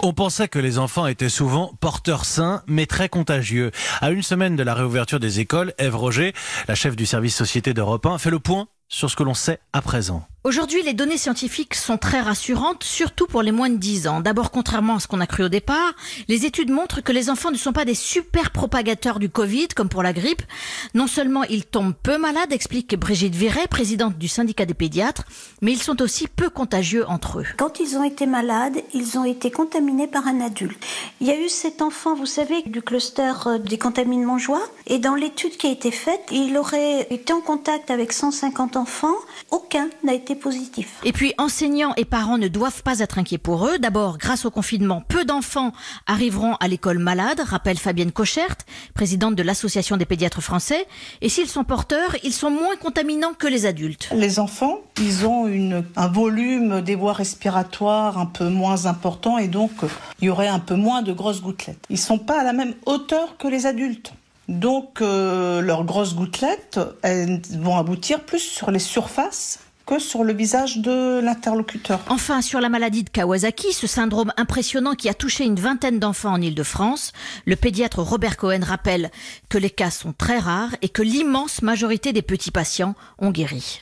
On pensait que les enfants étaient souvent porteurs sains, mais très contagieux. À une semaine de la réouverture des écoles, Ève Roger, la chef du service Société d'Europe 1, fait le point sur ce que l'on sait à présent. Aujourd'hui, les données scientifiques sont très rassurantes, surtout pour les moins de 10 ans. D'abord, contrairement à ce qu'on a cru au départ, les études montrent que les enfants ne sont pas des super propagateurs du Covid, comme pour la grippe. Non seulement ils tombent peu malades, explique Brigitte Viret, présidente du syndicat des pédiatres, mais ils sont aussi peu contagieux entre eux. Quand ils ont été malades, ils ont été contaminés par un adulte. Il y a eu cet enfant, vous savez, du cluster euh, des contaminements joie, et dans l'étude qui a été faite, il aurait été en contact avec 150 enfants. Aucun n'a été positif. Et puis, enseignants et parents ne doivent pas être inquiets pour eux. D'abord, grâce au confinement, peu d'enfants arriveront à l'école malades, rappelle Fabienne Cochert, présidente de l'Association des pédiatres français. Et s'ils sont porteurs, ils sont moins contaminants que les adultes. Les enfants, ils ont une, un volume des voies respiratoires un peu moins important et donc il y aurait un peu moins de grosses gouttelettes. Ils sont pas à la même hauteur que les adultes. Donc euh, leurs grosses gouttelettes, vont aboutir plus sur les surfaces que sur le visage de l'interlocuteur. Enfin, sur la maladie de Kawasaki, ce syndrome impressionnant qui a touché une vingtaine d'enfants en Ile-de-France, le pédiatre Robert Cohen rappelle que les cas sont très rares et que l'immense majorité des petits patients ont guéri.